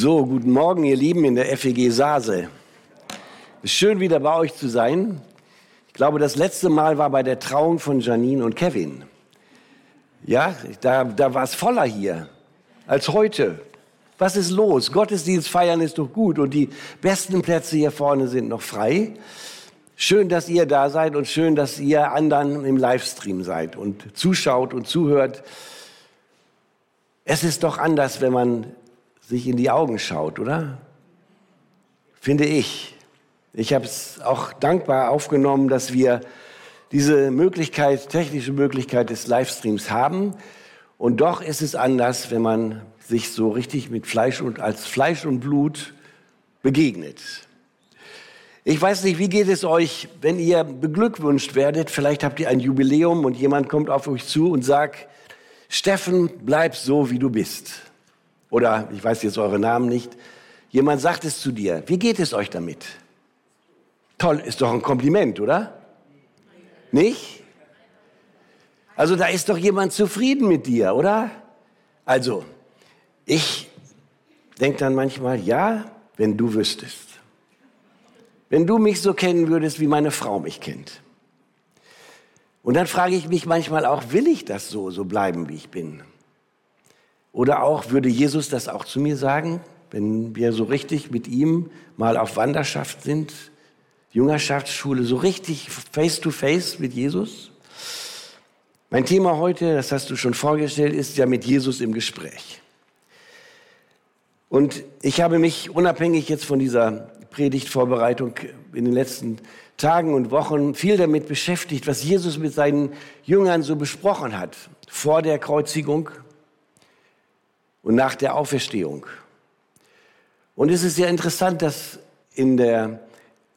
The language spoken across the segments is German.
So, guten Morgen, ihr Lieben in der FEG Sase. Es ist schön, wieder bei euch zu sein. Ich glaube, das letzte Mal war bei der Trauung von Janine und Kevin. Ja, da, da war es voller hier als heute. Was ist los? Gottesdienst feiern ist doch gut und die besten Plätze hier vorne sind noch frei. Schön, dass ihr da seid und schön, dass ihr anderen im Livestream seid und zuschaut und zuhört. Es ist doch anders, wenn man sich in die Augen schaut, oder? Finde ich. Ich habe es auch dankbar aufgenommen, dass wir diese Möglichkeit, technische Möglichkeit des Livestreams haben. Und doch ist es anders, wenn man sich so richtig mit Fleisch und als Fleisch und Blut begegnet. Ich weiß nicht, wie geht es euch, wenn ihr beglückwünscht werdet? Vielleicht habt ihr ein Jubiläum und jemand kommt auf euch zu und sagt, Steffen, bleib so, wie du bist oder ich weiß jetzt eure Namen nicht, jemand sagt es zu dir, wie geht es euch damit? Toll, ist doch ein Kompliment, oder? Nicht? Also da ist doch jemand zufrieden mit dir, oder? Also, ich denke dann manchmal, ja, wenn du wüsstest. Wenn du mich so kennen würdest, wie meine Frau mich kennt. Und dann frage ich mich manchmal auch, will ich das so, so bleiben, wie ich bin? Oder auch, würde Jesus das auch zu mir sagen, wenn wir so richtig mit ihm mal auf Wanderschaft sind, Jüngerschaftsschule, so richtig face to face mit Jesus? Mein Thema heute, das hast du schon vorgestellt, ist ja mit Jesus im Gespräch. Und ich habe mich unabhängig jetzt von dieser Predigtvorbereitung in den letzten Tagen und Wochen viel damit beschäftigt, was Jesus mit seinen Jüngern so besprochen hat vor der Kreuzigung und nach der Auferstehung. Und es ist sehr interessant, dass in, der,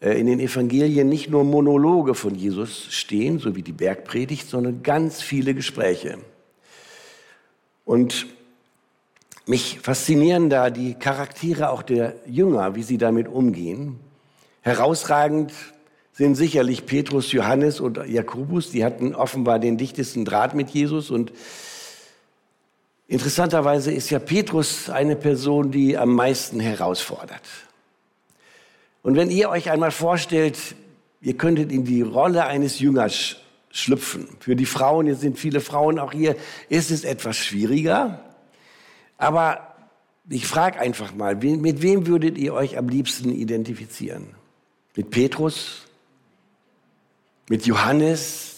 äh, in den Evangelien nicht nur Monologe von Jesus stehen, so wie die Bergpredigt, sondern ganz viele Gespräche. Und mich faszinieren da die Charaktere auch der Jünger, wie sie damit umgehen. Herausragend sind sicherlich Petrus, Johannes und Jakobus. Die hatten offenbar den dichtesten Draht mit Jesus und Interessanterweise ist ja Petrus eine Person, die am meisten herausfordert. Und wenn ihr euch einmal vorstellt, ihr könntet in die Rolle eines Jüngers schlüpfen. Für die Frauen, hier sind viele Frauen auch hier, ist es etwas schwieriger. Aber ich frage einfach mal, mit wem würdet ihr euch am liebsten identifizieren? Mit Petrus? Mit Johannes?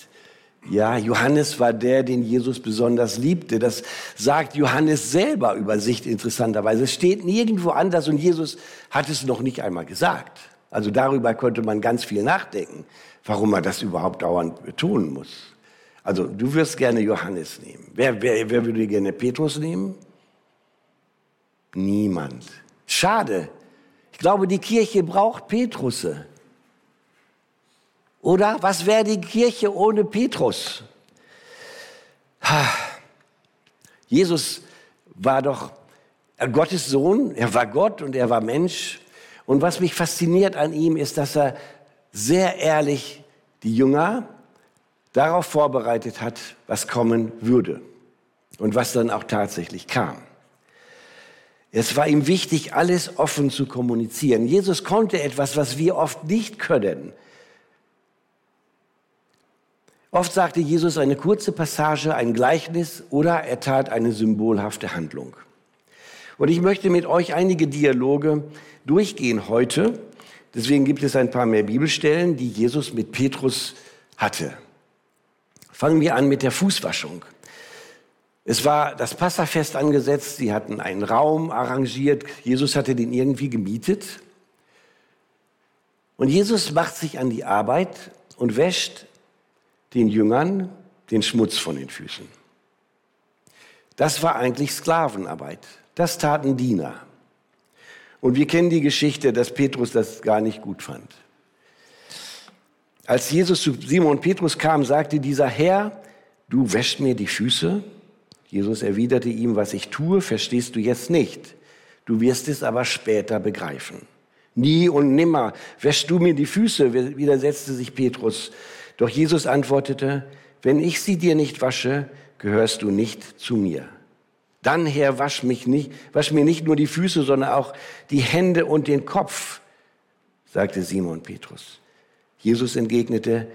Ja, Johannes war der, den Jesus besonders liebte. Das sagt Johannes selber über sich interessanterweise. Es steht nirgendwo anders und Jesus hat es noch nicht einmal gesagt. Also darüber könnte man ganz viel nachdenken, warum er das überhaupt dauernd betonen muss. Also du wirst gerne Johannes nehmen. Wer, wer, wer würde gerne Petrus nehmen? Niemand. Schade. Ich glaube, die Kirche braucht Petrusse. Oder was wäre die Kirche ohne Petrus? Jesus war doch Gottes Sohn, er war Gott und er war Mensch. Und was mich fasziniert an ihm ist, dass er sehr ehrlich die Jünger darauf vorbereitet hat, was kommen würde und was dann auch tatsächlich kam. Es war ihm wichtig, alles offen zu kommunizieren. Jesus konnte etwas, was wir oft nicht können. Oft sagte Jesus eine kurze Passage, ein Gleichnis oder er tat eine symbolhafte Handlung. Und ich möchte mit euch einige Dialoge durchgehen heute. Deswegen gibt es ein paar mehr Bibelstellen, die Jesus mit Petrus hatte. Fangen wir an mit der Fußwaschung. Es war das Passafest angesetzt, sie hatten einen Raum arrangiert, Jesus hatte den irgendwie gemietet. Und Jesus macht sich an die Arbeit und wäscht den Jüngern den Schmutz von den Füßen. Das war eigentlich Sklavenarbeit. Das taten Diener. Und wir kennen die Geschichte, dass Petrus das gar nicht gut fand. Als Jesus zu Simon Petrus kam, sagte dieser Herr, du wäschst mir die Füße. Jesus erwiderte ihm, was ich tue, verstehst du jetzt nicht. Du wirst es aber später begreifen. Nie und nimmer wäschst du mir die Füße, widersetzte sich Petrus. Doch Jesus antwortete, wenn ich sie dir nicht wasche, gehörst du nicht zu mir. Dann, Herr, wasch, mich nicht, wasch mir nicht nur die Füße, sondern auch die Hände und den Kopf, sagte Simon Petrus. Jesus entgegnete,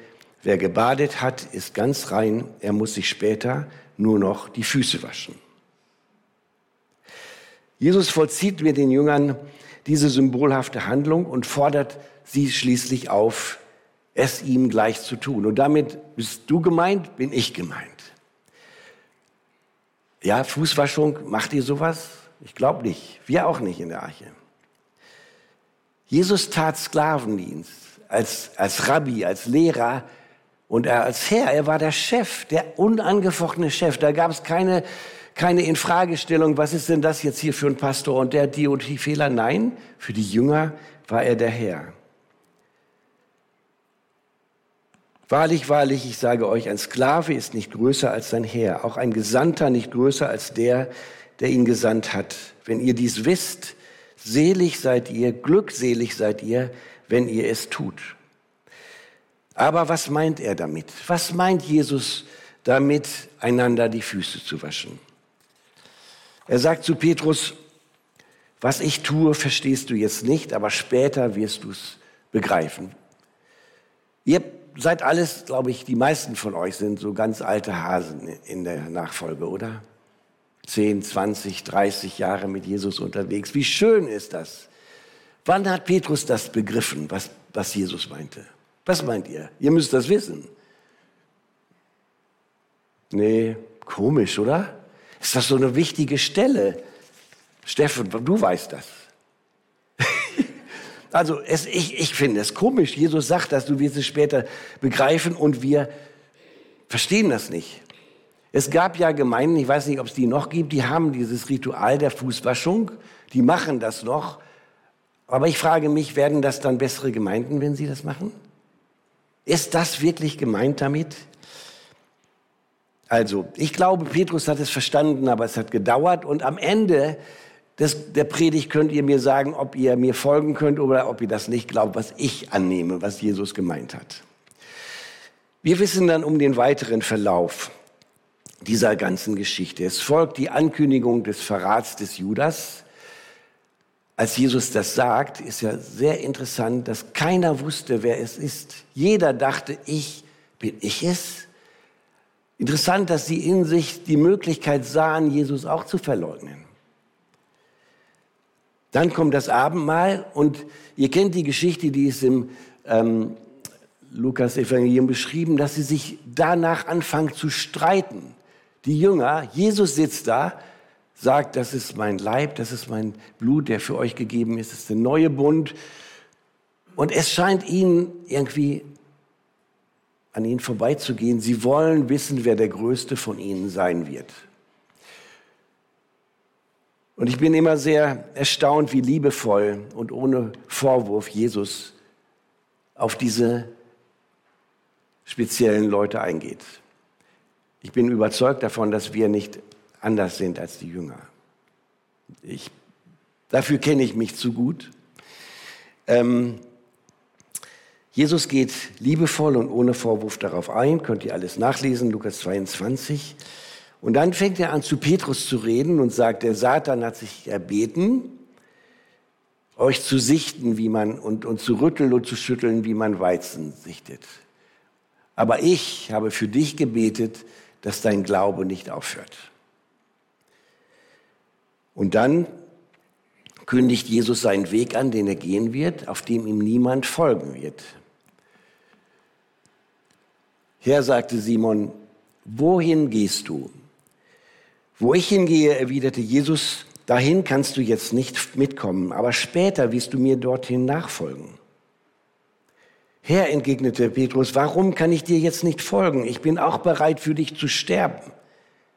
wer gebadet hat, ist ganz rein, er muss sich später nur noch die Füße waschen. Jesus vollzieht mit den Jüngern diese symbolhafte Handlung und fordert sie schließlich auf, es ihm gleich zu tun. Und damit bist du gemeint, bin ich gemeint. Ja, Fußwaschung, macht ihr sowas? Ich glaube nicht. Wir auch nicht in der Arche. Jesus tat Sklavendienst als, als Rabbi, als Lehrer und er als Herr. Er war der Chef, der unangefochtene Chef. Da gab es keine, keine Infragestellung, was ist denn das jetzt hier für ein Pastor und der die und die Fehler. Nein, für die Jünger war er der Herr. Wahrlich, wahrlich, ich sage euch, ein Sklave ist nicht größer als sein Herr, auch ein Gesandter nicht größer als der, der ihn gesandt hat. Wenn ihr dies wisst, selig seid ihr, glückselig seid ihr, wenn ihr es tut. Aber was meint er damit? Was meint Jesus damit, einander die Füße zu waschen? Er sagt zu Petrus, was ich tue, verstehst du jetzt nicht, aber später wirst du es begreifen. Ihr seid alles, glaube ich, die meisten von euch sind so ganz alte Hasen in der Nachfolge, oder? 10, 20, 30 Jahre mit Jesus unterwegs. Wie schön ist das? Wann hat Petrus das begriffen, was, was Jesus meinte? Was meint ihr? Ihr müsst das wissen. Nee, komisch, oder? Ist das so eine wichtige Stelle? Steffen, du weißt das. Also es, ich, ich finde es komisch. Jesus sagt das, du wirst es später begreifen und wir verstehen das nicht. Es gab ja Gemeinden, ich weiß nicht, ob es die noch gibt, die haben dieses Ritual der Fußwaschung, die machen das noch. Aber ich frage mich, werden das dann bessere Gemeinden, wenn sie das machen? Ist das wirklich gemeint damit? Also, ich glaube, Petrus hat es verstanden, aber es hat gedauert und am Ende des, der Predigt könnt ihr mir sagen, ob ihr mir folgen könnt oder ob ihr das nicht glaubt, was ich annehme, was Jesus gemeint hat. Wir wissen dann um den weiteren Verlauf dieser ganzen Geschichte. Es folgt die Ankündigung des Verrats des Judas. Als Jesus das sagt, ist ja sehr interessant, dass keiner wusste, wer es ist. Jeder dachte, ich bin ich es. Interessant, dass sie in sich die Möglichkeit sahen, Jesus auch zu verleugnen. Dann kommt das Abendmahl und ihr kennt die Geschichte, die ist im ähm, Lukas-Evangelium beschrieben, dass sie sich danach anfangen zu streiten. Die Jünger, Jesus sitzt da, sagt, das ist mein Leib, das ist mein Blut, der für euch gegeben ist, das ist der neue Bund. Und es scheint ihnen irgendwie an ihnen vorbeizugehen. Sie wollen wissen, wer der Größte von ihnen sein wird. Und ich bin immer sehr erstaunt, wie liebevoll und ohne Vorwurf Jesus auf diese speziellen Leute eingeht. Ich bin überzeugt davon, dass wir nicht anders sind als die Jünger. Ich, dafür kenne ich mich zu gut. Ähm, Jesus geht liebevoll und ohne Vorwurf darauf ein, könnt ihr alles nachlesen, Lukas 22. Und dann fängt er an, zu Petrus zu reden und sagt, der Satan hat sich erbeten, euch zu sichten, wie man, und, und zu rütteln und zu schütteln, wie man Weizen sichtet. Aber ich habe für dich gebetet, dass dein Glaube nicht aufhört. Und dann kündigt Jesus seinen Weg an, den er gehen wird, auf dem ihm niemand folgen wird. Herr, sagte Simon, wohin gehst du? Wo ich hingehe, erwiderte Jesus, dahin kannst du jetzt nicht mitkommen, aber später wirst du mir dorthin nachfolgen. Herr, entgegnete Petrus, warum kann ich dir jetzt nicht folgen? Ich bin auch bereit, für dich zu sterben.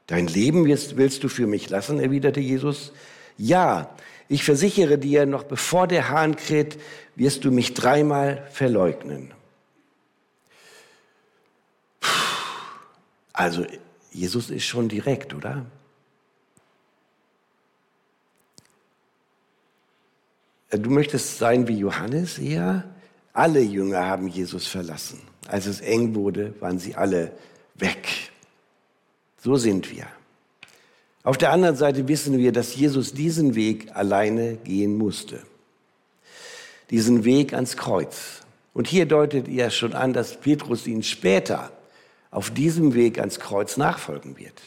Dein Leben willst, du für mich lassen, erwiderte Jesus. Ja, ich versichere dir, noch bevor der Hahn kräht, wirst du mich dreimal verleugnen. Also, Jesus ist schon direkt, oder? Du möchtest sein wie Johannes eher? Alle Jünger haben Jesus verlassen. Als es eng wurde, waren sie alle weg. So sind wir. Auf der anderen Seite wissen wir, dass Jesus diesen Weg alleine gehen musste. Diesen Weg ans Kreuz. Und hier deutet er schon an, dass Petrus ihn später auf diesem Weg ans Kreuz nachfolgen wird.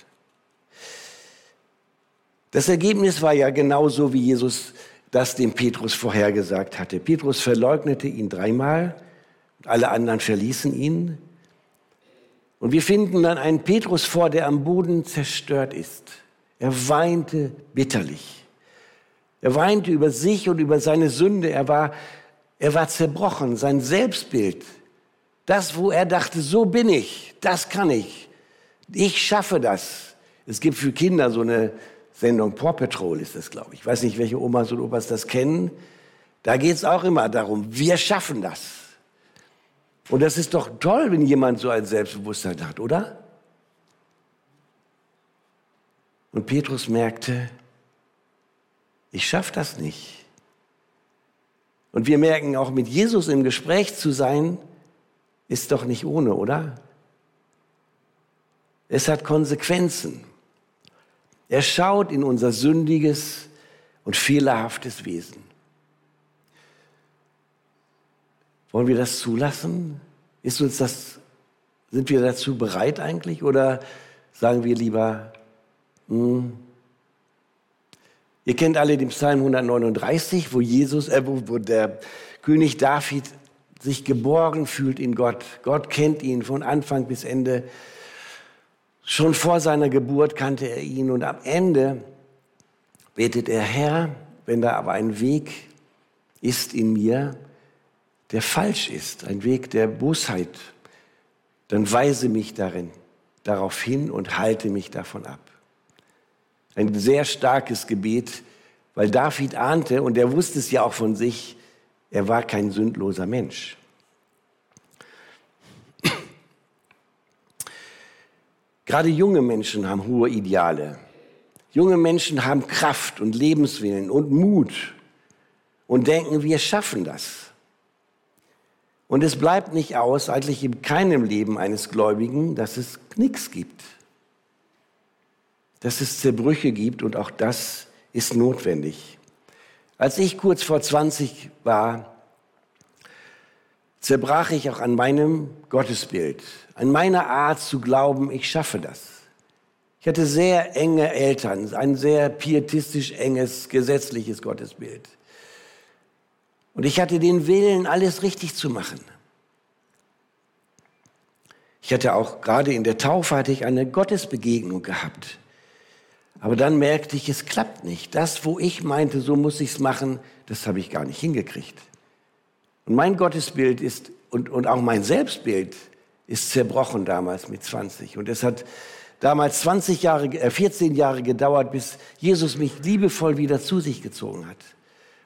Das Ergebnis war ja genauso, wie Jesus das dem Petrus vorhergesagt hatte. Petrus verleugnete ihn dreimal, alle anderen verließen ihn. Und wir finden dann einen Petrus vor, der am Boden zerstört ist. Er weinte bitterlich. Er weinte über sich und über seine Sünde. Er war, er war zerbrochen. Sein Selbstbild, das, wo er dachte, so bin ich, das kann ich. Ich schaffe das. Es gibt für Kinder so eine Sendung Paw Patrol ist das, glaube ich. Ich weiß nicht, welche Omas und Opas das kennen. Da geht es auch immer darum, wir schaffen das. Und das ist doch toll, wenn jemand so ein Selbstbewusstsein hat, oder? Und Petrus merkte, ich schaffe das nicht. Und wir merken auch, mit Jesus im Gespräch zu sein, ist doch nicht ohne, oder? Es hat Konsequenzen. Er schaut in unser sündiges und fehlerhaftes Wesen. Wollen wir das zulassen? Ist uns das, sind wir dazu bereit eigentlich? Oder sagen wir lieber, hm, Ihr kennt alle den Psalm 139, wo Jesus, äh, wo, wo der König David sich geborgen fühlt in Gott. Gott kennt ihn von Anfang bis Ende. Schon vor seiner Geburt kannte er ihn und am Ende betet er, Herr, wenn da aber ein Weg ist in mir, der falsch ist, ein Weg der Bosheit, dann weise mich darin, darauf hin und halte mich davon ab. Ein sehr starkes Gebet, weil David ahnte, und er wusste es ja auch von sich, er war kein sündloser Mensch. Gerade junge Menschen haben hohe Ideale. Junge Menschen haben Kraft und Lebenswillen und Mut und denken, wir schaffen das. Und es bleibt nicht aus, eigentlich in keinem Leben eines Gläubigen, dass es nichts gibt. Dass es Zerbrüche gibt und auch das ist notwendig. Als ich kurz vor 20 war, zerbrach ich auch an meinem Gottesbild, an meiner Art zu glauben, ich schaffe das. Ich hatte sehr enge Eltern, ein sehr pietistisch enges, gesetzliches Gottesbild. Und ich hatte den Willen, alles richtig zu machen. Ich hatte auch gerade in der Taufe hatte ich eine Gottesbegegnung gehabt. Aber dann merkte ich, es klappt nicht. Das, wo ich meinte, so muss ich es machen, das habe ich gar nicht hingekriegt. Und mein Gottesbild ist und, und auch mein Selbstbild ist zerbrochen damals mit 20. Und es hat damals 20 Jahre, äh 14 Jahre gedauert, bis Jesus mich liebevoll wieder zu sich gezogen hat.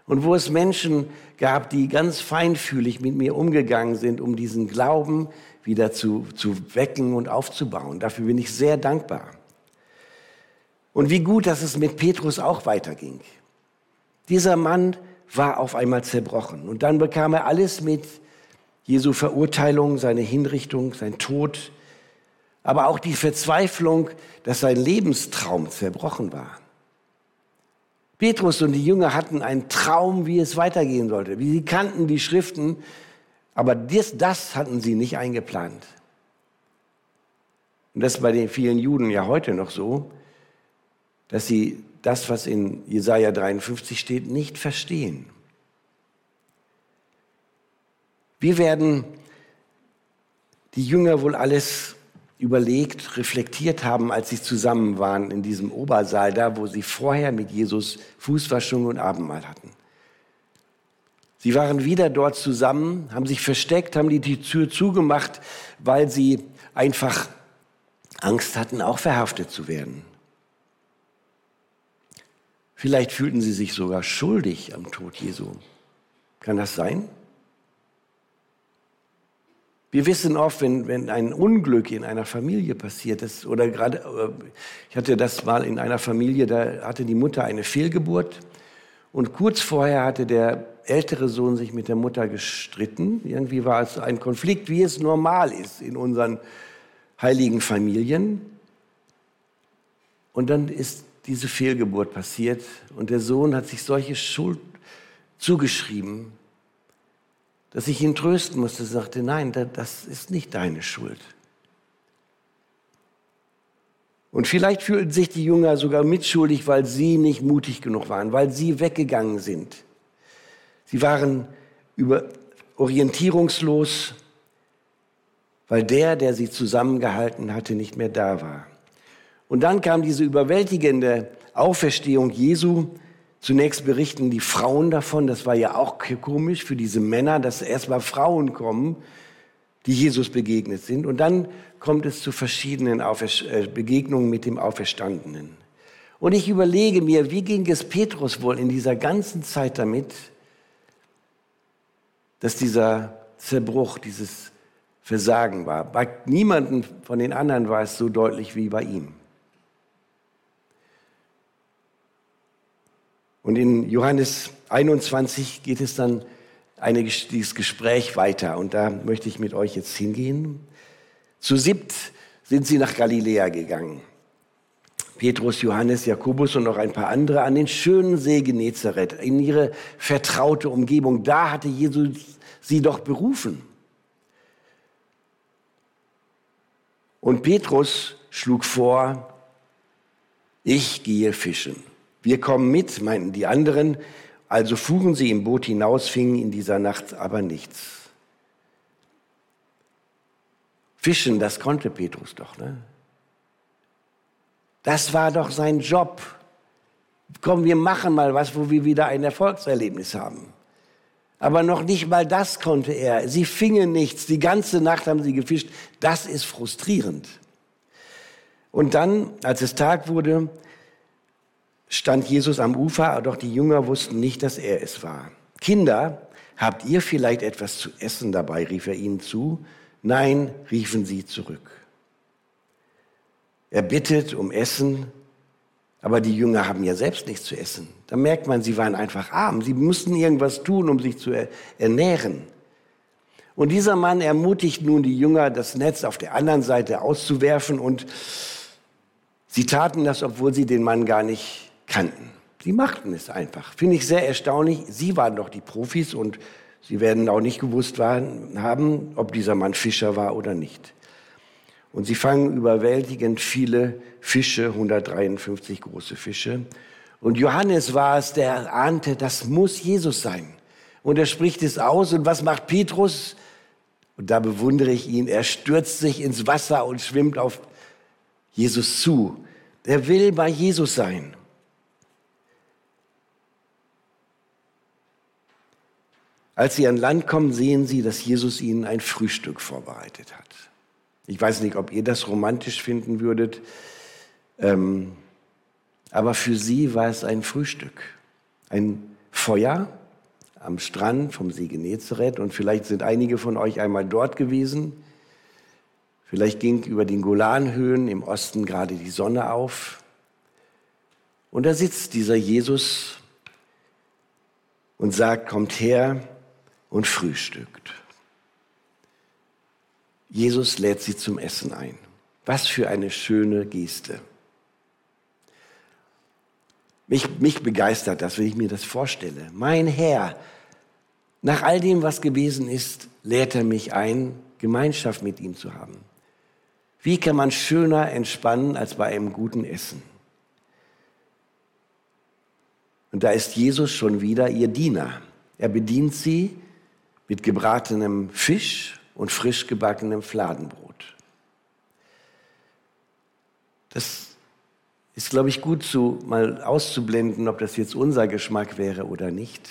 Und wo es Menschen gab, die ganz feinfühlig mit mir umgegangen sind, um diesen Glauben wieder zu, zu wecken und aufzubauen. Dafür bin ich sehr dankbar. Und wie gut, dass es mit Petrus auch weiterging. Dieser Mann war auf einmal zerbrochen. Und dann bekam er alles mit, Jesu Verurteilung, seine Hinrichtung, sein Tod, aber auch die Verzweiflung, dass sein Lebenstraum zerbrochen war. Petrus und die Jünger hatten einen Traum, wie es weitergehen sollte. Sie kannten die Schriften, aber das, das hatten sie nicht eingeplant. Und das ist bei den vielen Juden ja heute noch so, dass sie das, was in Jesaja 53 steht, nicht verstehen. Wie werden die Jünger wohl alles überlegt, reflektiert haben, als sie zusammen waren in diesem Obersaal, da wo sie vorher mit Jesus Fußwaschung und Abendmahl hatten. Sie waren wieder dort zusammen, haben sich versteckt, haben die Tür zugemacht, weil sie einfach Angst hatten, auch verhaftet zu werden. Vielleicht fühlten sie sich sogar schuldig am Tod Jesu. Kann das sein? Wir wissen oft, wenn, wenn ein Unglück in einer Familie passiert ist, oder gerade, äh, ich hatte das mal in einer Familie, da hatte die Mutter eine Fehlgeburt und kurz vorher hatte der ältere Sohn sich mit der Mutter gestritten. Irgendwie war es ein Konflikt, wie es normal ist in unseren heiligen Familien. Und dann ist diese Fehlgeburt passiert und der Sohn hat sich solche Schuld zugeschrieben, dass ich ihn trösten musste, sagte, nein, das ist nicht deine Schuld. Und vielleicht fühlten sich die Jünger sogar mitschuldig, weil sie nicht mutig genug waren, weil sie weggegangen sind. Sie waren über orientierungslos, weil der, der sie zusammengehalten hatte, nicht mehr da war. Und dann kam diese überwältigende Auferstehung Jesu. Zunächst berichten die Frauen davon, das war ja auch komisch für diese Männer, dass erstmal Frauen kommen, die Jesus begegnet sind. Und dann kommt es zu verschiedenen äh, Begegnungen mit dem Auferstandenen. Und ich überlege mir, wie ging es Petrus wohl in dieser ganzen Zeit damit, dass dieser Zerbruch, dieses Versagen war. Bei niemandem von den anderen war es so deutlich wie bei ihm. Und in Johannes 21 geht es dann eine, dieses Gespräch weiter. Und da möchte ich mit euch jetzt hingehen. Zu siebt sind sie nach Galiläa gegangen. Petrus, Johannes, Jakobus und noch ein paar andere an den schönen See Genezareth, in ihre vertraute Umgebung. Da hatte Jesus sie doch berufen. Und Petrus schlug vor, ich gehe fischen. Wir kommen mit, meinten die anderen. Also fuhren sie im Boot hinaus, fingen in dieser Nacht aber nichts. Fischen, das konnte Petrus doch. Ne? Das war doch sein Job. Komm, wir machen mal was, wo wir wieder ein Erfolgserlebnis haben. Aber noch nicht mal das konnte er. Sie fingen nichts. Die ganze Nacht haben sie gefischt. Das ist frustrierend. Und dann, als es Tag wurde, stand Jesus am Ufer, doch die Jünger wussten nicht, dass er es war. Kinder, habt ihr vielleicht etwas zu essen dabei? rief er ihnen zu. Nein, riefen sie zurück. Er bittet um Essen, aber die Jünger haben ja selbst nichts zu essen. Da merkt man, sie waren einfach arm. Sie mussten irgendwas tun, um sich zu ernähren. Und dieser Mann ermutigt nun die Jünger, das Netz auf der anderen Seite auszuwerfen. Und sie taten das, obwohl sie den Mann gar nicht kannten. Sie machten es einfach. Finde ich sehr erstaunlich. Sie waren doch die Profis und sie werden auch nicht gewusst haben, ob dieser Mann Fischer war oder nicht. Und sie fangen überwältigend viele Fische, 153 große Fische. Und Johannes war es, der ahnte, das muss Jesus sein. Und er spricht es aus. Und was macht Petrus? Und da bewundere ich ihn. Er stürzt sich ins Wasser und schwimmt auf Jesus zu. Der will bei Jesus sein. Als sie an Land kommen, sehen sie, dass Jesus ihnen ein Frühstück vorbereitet hat. Ich weiß nicht, ob ihr das romantisch finden würdet, ähm, aber für sie war es ein Frühstück. Ein Feuer am Strand vom See Genezareth und vielleicht sind einige von euch einmal dort gewesen. Vielleicht ging über den Golanhöhen im Osten gerade die Sonne auf. Und da sitzt dieser Jesus und sagt, kommt her, und frühstückt. Jesus lädt sie zum Essen ein. Was für eine schöne Geste. Mich, mich begeistert das, wenn ich mir das vorstelle. Mein Herr, nach all dem, was gewesen ist, lädt er mich ein, Gemeinschaft mit ihm zu haben. Wie kann man schöner entspannen als bei einem guten Essen? Und da ist Jesus schon wieder ihr Diener. Er bedient sie mit gebratenem Fisch und frisch gebackenem Fladenbrot. Das ist, glaube ich, gut zu, mal auszublenden, ob das jetzt unser Geschmack wäre oder nicht.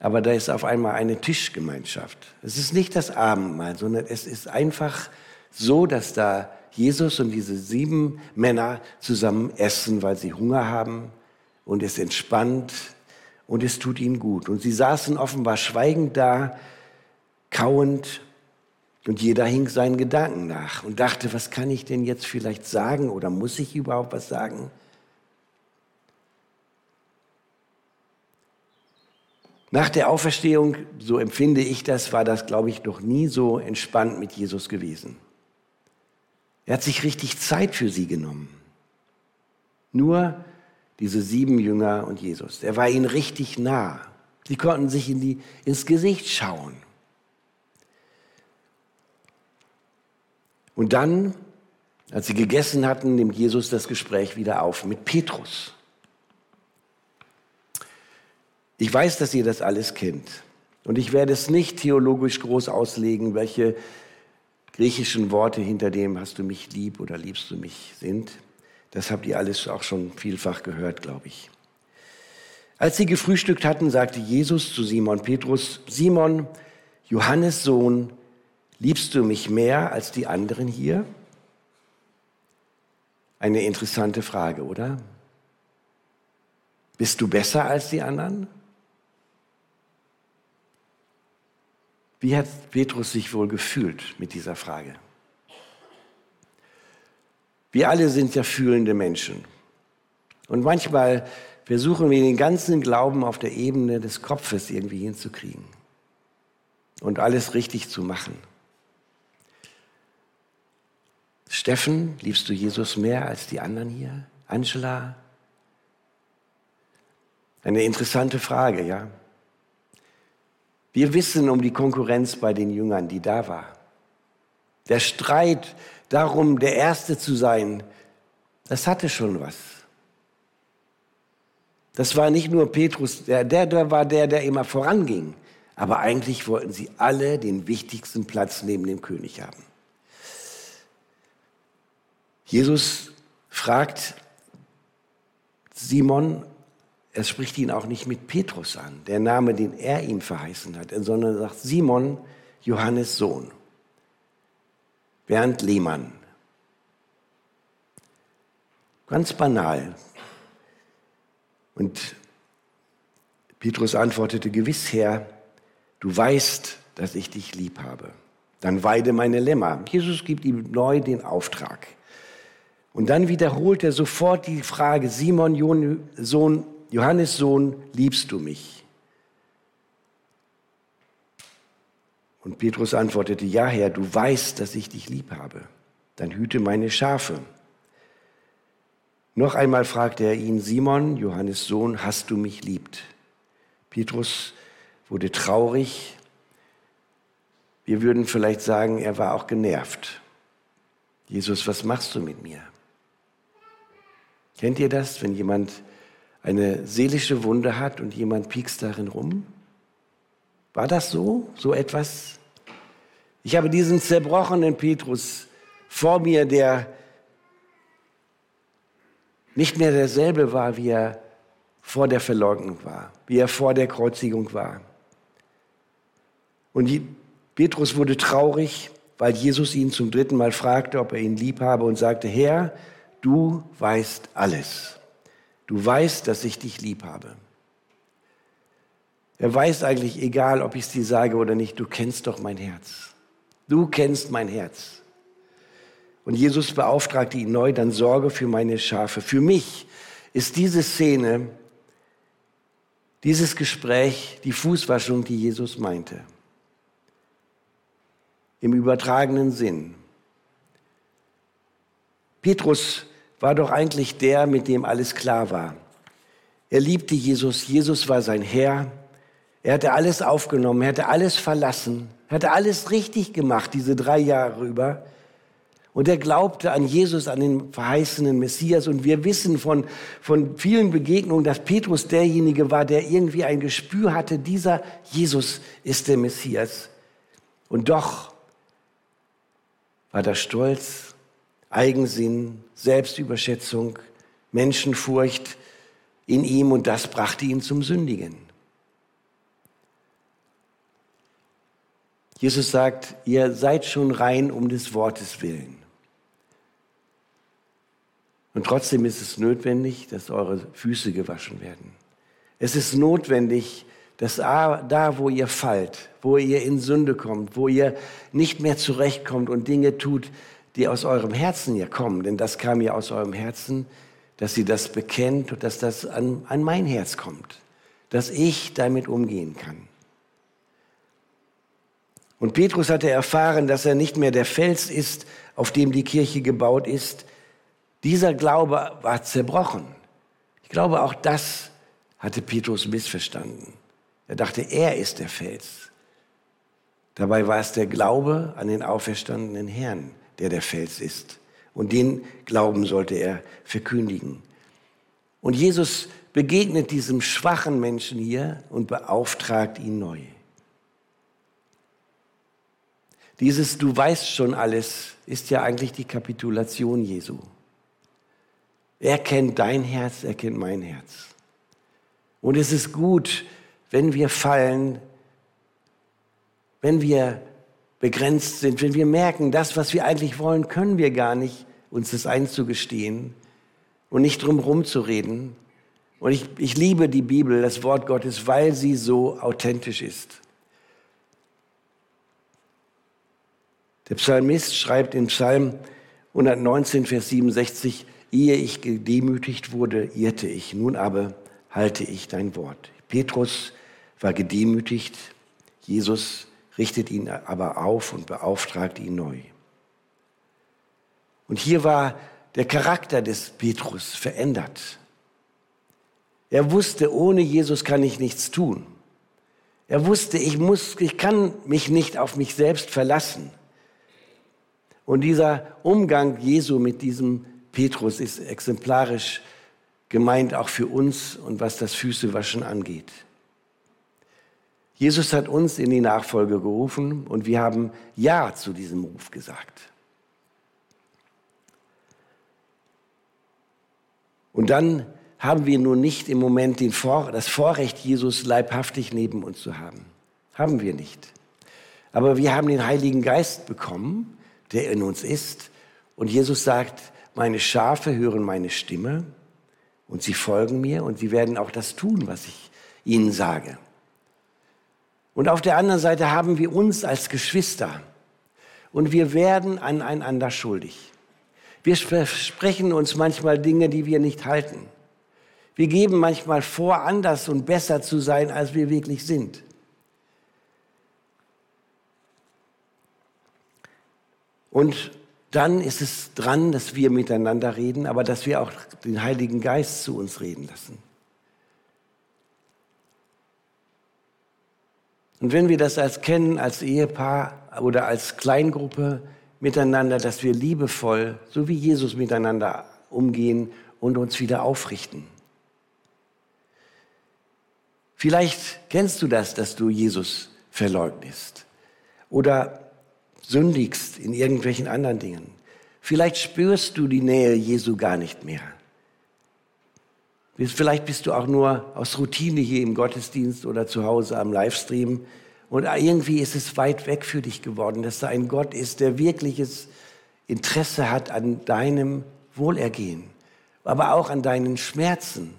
Aber da ist auf einmal eine Tischgemeinschaft. Es ist nicht das Abendmahl, sondern es ist einfach so, dass da Jesus und diese sieben Männer zusammen essen, weil sie Hunger haben und es entspannt und es tut ihnen gut. Und sie saßen offenbar schweigend da, kauend, und jeder hing seinen Gedanken nach und dachte, was kann ich denn jetzt vielleicht sagen oder muss ich überhaupt was sagen? Nach der Auferstehung, so empfinde ich das, war das, glaube ich, noch nie so entspannt mit Jesus gewesen. Er hat sich richtig Zeit für sie genommen. Nur diese sieben Jünger und Jesus. Er war ihnen richtig nah. Sie konnten sich in die, ins Gesicht schauen. Und dann, als sie gegessen hatten, nimmt Jesus das Gespräch wieder auf mit Petrus. Ich weiß, dass ihr das alles kennt. Und ich werde es nicht theologisch groß auslegen, welche griechischen Worte hinter dem hast du mich lieb oder liebst du mich sind. Das habt ihr alles auch schon vielfach gehört, glaube ich. Als sie gefrühstückt hatten, sagte Jesus zu Simon Petrus, Simon, Johannes Sohn, liebst du mich mehr als die anderen hier? Eine interessante Frage, oder? Bist du besser als die anderen? Wie hat Petrus sich wohl gefühlt mit dieser Frage? Wir alle sind ja fühlende Menschen. Und manchmal versuchen wir den ganzen Glauben auf der Ebene des Kopfes irgendwie hinzukriegen und alles richtig zu machen. Steffen, liebst du Jesus mehr als die anderen hier? Angela? Eine interessante Frage, ja. Wir wissen um die Konkurrenz bei den Jüngern, die da war. Der Streit darum, der Erste zu sein, das hatte schon was. Das war nicht nur Petrus, der, der, der war der, der immer voranging. Aber eigentlich wollten sie alle den wichtigsten Platz neben dem König haben. Jesus fragt Simon, er spricht ihn auch nicht mit Petrus an, der Name, den er ihm verheißen hat, sondern sagt Simon, Johannes Sohn. Bernd Lehmann. Ganz banal. Und Petrus antwortete, gewiss Herr, du weißt, dass ich dich lieb habe. Dann weide meine Lämmer. Jesus gibt ihm neu den Auftrag. Und dann wiederholt er sofort die Frage, Simon, Sohn, Johannes Sohn, liebst du mich? Und Petrus antwortete, ja Herr, du weißt, dass ich dich lieb habe. Dann hüte meine Schafe. Noch einmal fragte er ihn, Simon, Johannes Sohn, hast du mich liebt? Petrus wurde traurig. Wir würden vielleicht sagen, er war auch genervt. Jesus, was machst du mit mir? Kennt ihr das, wenn jemand eine seelische Wunde hat und jemand piekst darin rum? War das so, so etwas? Ich habe diesen zerbrochenen Petrus vor mir, der nicht mehr derselbe war, wie er vor der Verleugnung war, wie er vor der Kreuzigung war. Und Petrus wurde traurig, weil Jesus ihn zum dritten Mal fragte, ob er ihn lieb habe und sagte, Herr, du weißt alles. Du weißt, dass ich dich lieb habe. Er weiß eigentlich, egal ob ich es dir sage oder nicht, du kennst doch mein Herz. Du kennst mein Herz. Und Jesus beauftragte ihn neu, dann sorge für meine Schafe. Für mich ist diese Szene, dieses Gespräch, die Fußwaschung, die Jesus meinte. Im übertragenen Sinn. Petrus war doch eigentlich der, mit dem alles klar war. Er liebte Jesus, Jesus war sein Herr, er hatte alles aufgenommen, er hatte alles verlassen, er hatte alles richtig gemacht, diese drei Jahre über. Und er glaubte an Jesus, an den verheißenen Messias. Und wir wissen von, von vielen Begegnungen, dass Petrus derjenige war, der irgendwie ein Gespür hatte, dieser Jesus ist der Messias. Und doch war da Stolz, Eigensinn, Selbstüberschätzung, Menschenfurcht in ihm und das brachte ihn zum Sündigen. Jesus sagt, ihr seid schon rein um des Wortes willen. Und trotzdem ist es notwendig, dass eure Füße gewaschen werden. Es ist notwendig, dass da, wo ihr fallt, wo ihr in Sünde kommt, wo ihr nicht mehr zurechtkommt und Dinge tut, die aus eurem Herzen ja kommen, denn das kam ja aus eurem Herzen, dass ihr das bekennt und dass das an, an mein Herz kommt, dass ich damit umgehen kann. Und Petrus hatte erfahren, dass er nicht mehr der Fels ist, auf dem die Kirche gebaut ist, Dieser Glaube war zerbrochen. Ich glaube, auch das hatte Petrus missverstanden. Er dachte, er ist der Fels. Dabei war es der Glaube an den auferstandenen Herrn, der der Fels ist. Und den Glauben sollte er verkündigen. Und Jesus begegnet diesem schwachen Menschen hier und beauftragt ihn neu. Dieses Du weißt schon alles ist ja eigentlich die Kapitulation Jesu. Er kennt dein Herz, er kennt mein Herz. Und es ist gut, wenn wir fallen, wenn wir begrenzt sind, wenn wir merken, das, was wir eigentlich wollen, können wir gar nicht, uns das einzugestehen und nicht drum zu reden. Und ich, ich liebe die Bibel, das Wort Gottes, weil sie so authentisch ist. Der Psalmist schreibt in Psalm 119, Vers 67, Ehe ich gedemütigt wurde, irrte ich, nun aber halte ich dein Wort. Petrus war gedemütigt, Jesus richtet ihn aber auf und beauftragt ihn neu. Und hier war der Charakter des Petrus verändert. Er wusste, ohne Jesus kann ich nichts tun. Er wusste, ich muss, ich kann mich nicht auf mich selbst verlassen. Und dieser Umgang Jesu mit diesem Petrus ist exemplarisch gemeint auch für uns und was das Füßewaschen angeht. Jesus hat uns in die Nachfolge gerufen und wir haben Ja zu diesem Ruf gesagt. Und dann haben wir nun nicht im Moment Vor das Vorrecht, Jesus leibhaftig neben uns zu haben. Haben wir nicht. Aber wir haben den Heiligen Geist bekommen, der in uns ist. Und Jesus sagt, meine Schafe hören meine Stimme und sie folgen mir und sie werden auch das tun, was ich ihnen sage. Und auf der anderen Seite haben wir uns als Geschwister und wir werden aneinander schuldig. Wir versprechen uns manchmal Dinge, die wir nicht halten. Wir geben manchmal vor, anders und besser zu sein, als wir wirklich sind. Und dann ist es dran, dass wir miteinander reden, aber dass wir auch den Heiligen Geist zu uns reden lassen. Und wenn wir das als kennen, als Ehepaar oder als Kleingruppe miteinander, dass wir liebevoll, so wie Jesus miteinander umgehen und uns wieder aufrichten. Vielleicht kennst du das, dass du Jesus verleugnest oder sündigst in irgendwelchen anderen Dingen. Vielleicht spürst du die Nähe Jesu gar nicht mehr. Vielleicht bist du auch nur aus Routine hier im Gottesdienst oder zu Hause am Livestream und irgendwie ist es weit weg für dich geworden, dass da ein Gott ist, der wirkliches Interesse hat an deinem Wohlergehen, aber auch an deinen Schmerzen,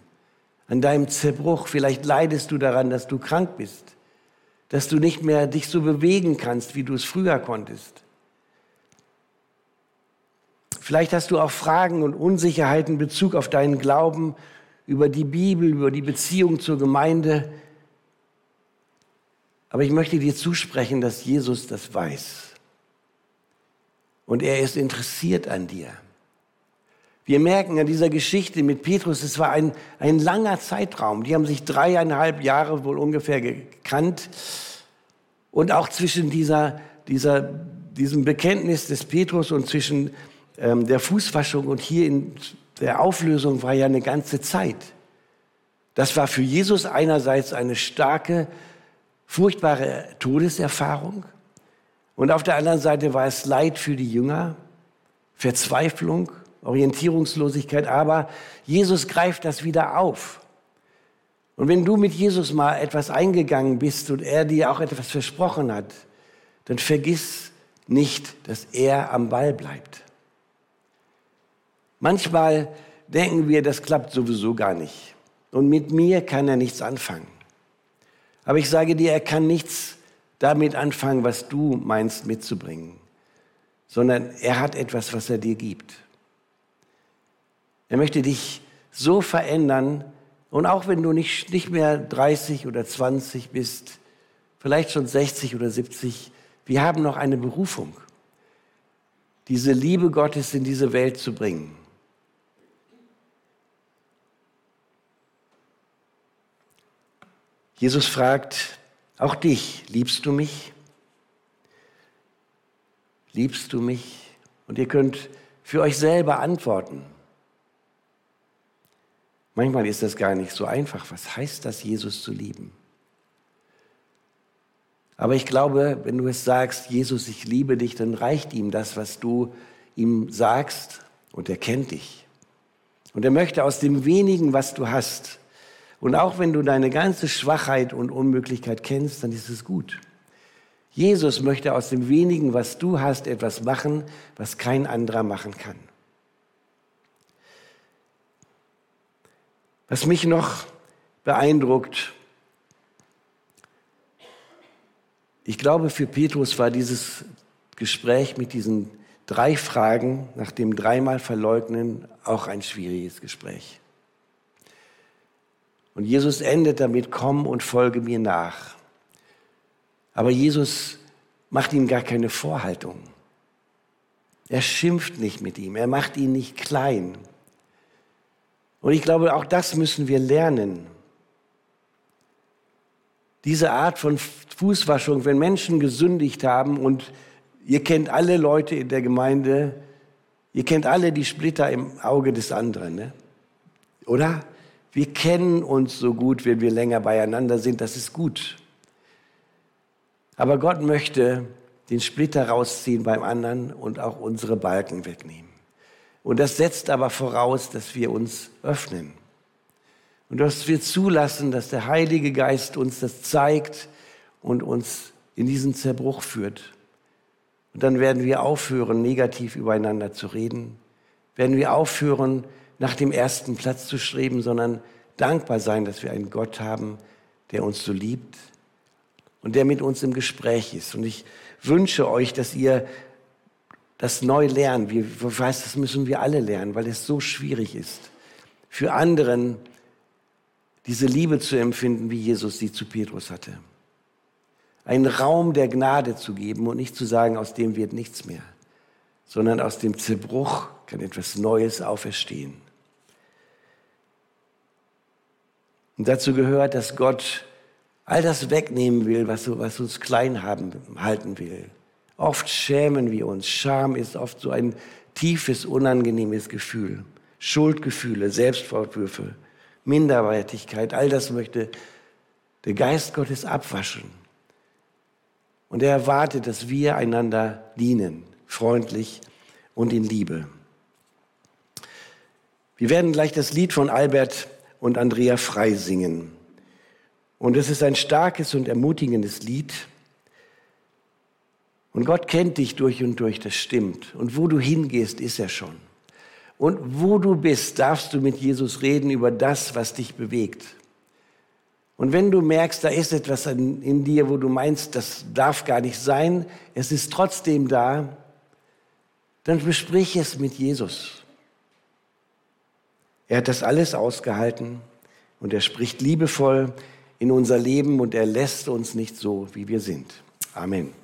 an deinem Zerbruch. Vielleicht leidest du daran, dass du krank bist dass du nicht mehr dich so bewegen kannst, wie du es früher konntest. Vielleicht hast du auch Fragen und Unsicherheiten in Bezug auf deinen Glauben, über die Bibel, über die Beziehung zur Gemeinde. Aber ich möchte dir zusprechen, dass Jesus das weiß. Und er ist interessiert an dir. Wir merken an dieser Geschichte mit Petrus, es war ein, ein langer Zeitraum. Die haben sich dreieinhalb Jahre wohl ungefähr gekannt. Und auch zwischen dieser, dieser, diesem Bekenntnis des Petrus und zwischen ähm, der Fußwaschung und hier in der Auflösung war ja eine ganze Zeit. Das war für Jesus einerseits eine starke, furchtbare Todeserfahrung. Und auf der anderen Seite war es Leid für die Jünger, Verzweiflung, Orientierungslosigkeit, aber Jesus greift das wieder auf. Und wenn du mit Jesus mal etwas eingegangen bist und er dir auch etwas versprochen hat, dann vergiss nicht, dass er am Ball bleibt. Manchmal denken wir, das klappt sowieso gar nicht. Und mit mir kann er nichts anfangen. Aber ich sage dir, er kann nichts damit anfangen, was du meinst mitzubringen, sondern er hat etwas, was er dir gibt. Er möchte dich so verändern. Und auch wenn du nicht, nicht mehr 30 oder 20 bist, vielleicht schon 60 oder 70, wir haben noch eine Berufung, diese Liebe Gottes in diese Welt zu bringen. Jesus fragt, auch dich, liebst du mich? Liebst du mich? Und ihr könnt für euch selber antworten. Manchmal ist das gar nicht so einfach. Was heißt das, Jesus zu lieben? Aber ich glaube, wenn du es sagst, Jesus, ich liebe dich, dann reicht ihm das, was du ihm sagst und er kennt dich. Und er möchte aus dem wenigen, was du hast, und auch wenn du deine ganze Schwachheit und Unmöglichkeit kennst, dann ist es gut. Jesus möchte aus dem wenigen, was du hast, etwas machen, was kein anderer machen kann. Was mich noch beeindruckt, ich glaube, für Petrus war dieses Gespräch mit diesen drei Fragen nach dem dreimal Verleugnen auch ein schwieriges Gespräch. Und Jesus endet damit, komm und folge mir nach. Aber Jesus macht ihm gar keine Vorhaltung. Er schimpft nicht mit ihm, er macht ihn nicht klein. Und ich glaube, auch das müssen wir lernen. Diese Art von Fußwaschung, wenn Menschen gesündigt haben und ihr kennt alle Leute in der Gemeinde, ihr kennt alle die Splitter im Auge des anderen, ne? oder? Wir kennen uns so gut, wenn wir länger beieinander sind, das ist gut. Aber Gott möchte den Splitter rausziehen beim anderen und auch unsere Balken wegnehmen. Und das setzt aber voraus, dass wir uns öffnen. Und dass wir zulassen, dass der Heilige Geist uns das zeigt und uns in diesen Zerbruch führt. Und dann werden wir aufhören, negativ übereinander zu reden. Werden wir aufhören, nach dem ersten Platz zu streben, sondern dankbar sein, dass wir einen Gott haben, der uns so liebt und der mit uns im Gespräch ist. Und ich wünsche euch, dass ihr das neu lernen. Wir, weiß, das müssen wir alle lernen, weil es so schwierig ist, für anderen diese Liebe zu empfinden, wie Jesus sie zu Petrus hatte. Einen Raum der Gnade zu geben und nicht zu sagen, aus dem wird nichts mehr, sondern aus dem Zerbruch kann etwas Neues auferstehen. Und dazu gehört, dass Gott all das wegnehmen will, was, was uns klein haben, halten will. Oft schämen wir uns. Scham ist oft so ein tiefes, unangenehmes Gefühl. Schuldgefühle, Selbstvorwürfe, Minderwertigkeit, all das möchte der Geist Gottes abwaschen. Und er erwartet, dass wir einander dienen, freundlich und in Liebe. Wir werden gleich das Lied von Albert und Andrea Frei singen. Und es ist ein starkes und ermutigendes Lied. Und Gott kennt dich durch und durch, das stimmt. Und wo du hingehst, ist er schon. Und wo du bist, darfst du mit Jesus reden über das, was dich bewegt. Und wenn du merkst, da ist etwas in dir, wo du meinst, das darf gar nicht sein, es ist trotzdem da, dann besprich es mit Jesus. Er hat das alles ausgehalten und er spricht liebevoll in unser Leben und er lässt uns nicht so, wie wir sind. Amen.